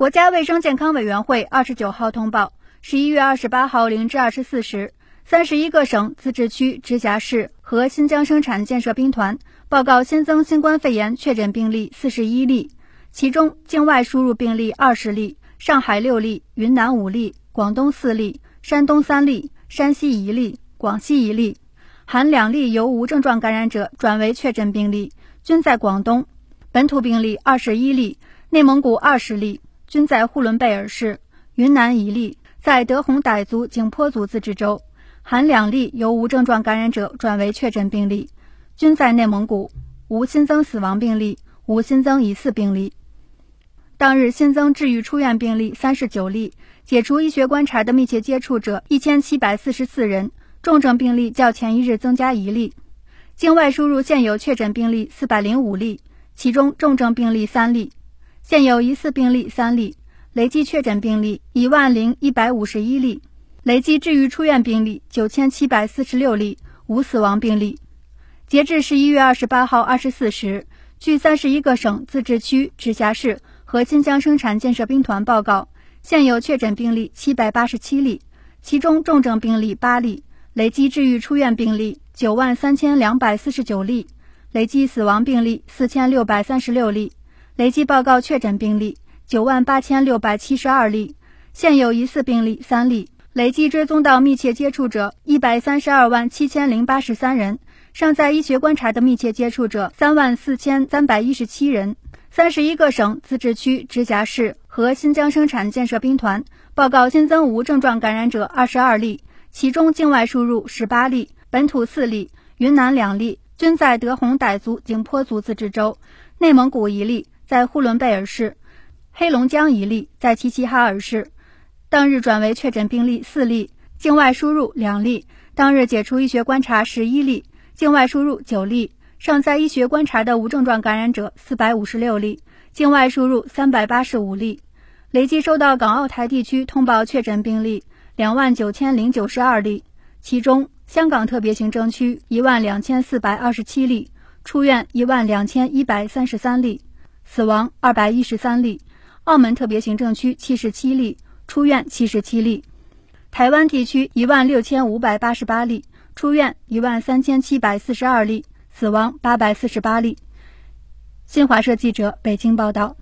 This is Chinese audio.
国家卫生健康委员会二十九号通报，十一月二十八号零至二十四时，三十一个省、自治区、直辖市和新疆生产建设兵团报告新增新冠肺炎确诊病例四十一例，其中境外输入病例二十例，上海六例，云南五例，广东四例，山东三例，山西一例，广西一例，含两例由无症状感染者转为确诊病例，均在广东。本土病例二十一例，内蒙古二十例，均在呼伦贝尔市；云南一例，在德宏傣族景颇族自治州，含两例由无症状感染者转为确诊病例，均在内蒙古，无新增死亡病例，无新增疑似病例。当日新增治愈出院病例三十九例，解除医学观察的密切接触者一千七百四十四人，重症病例较前一日增加一例。境外输入现有确诊病例四百零五例。其中重症病例三例，现有疑似病例三例，累计确诊病例一万零一百五十一例，累计治愈出院病例九千七百四十六例，无死亡病例。截至十一月二十八号二十四时，据三十一个省、自治区、直辖市和新疆生产建设兵团报告，现有确诊病例七百八十七例，其中重症病例八例，累计治愈出院病例九万三千两百四十九例。累计死亡病例四千六百三十六例，累计报告确诊病例九万八千六百七十二例，现有疑似病例三例，累计追踪到密切接触者一百三十二万七千零八十三人，尚在医学观察的密切接触者三万四千三百一十七人。三十一个省、自治区、直辖市和新疆生产建设兵团报告新增无症状感染者二十二例，其中境外输入十八例，本土四例，云南两例。均在德宏傣族景颇族自治州，内蒙古一例在呼伦贝尔市，黑龙江一例在齐齐哈尔市。当日转为确诊病例四例，境外输入两例。当日解除医学观察十一例，境外输入九例。尚在医学观察的无症状感染者四百五十六例，境外输入三百八十五例。累计收到港澳台地区通报确诊病例两万九千零九十二例，其中。香港特别行政区一万两千四百二十七例，出院一万两千一百三十三例，死亡二百一十三例；澳门特别行政区七十七例，出院七十七例；台湾地区一万六千五百八十八例，出院一万三千七百四十二例，死亡八百四十八例。新华社记者北京报道。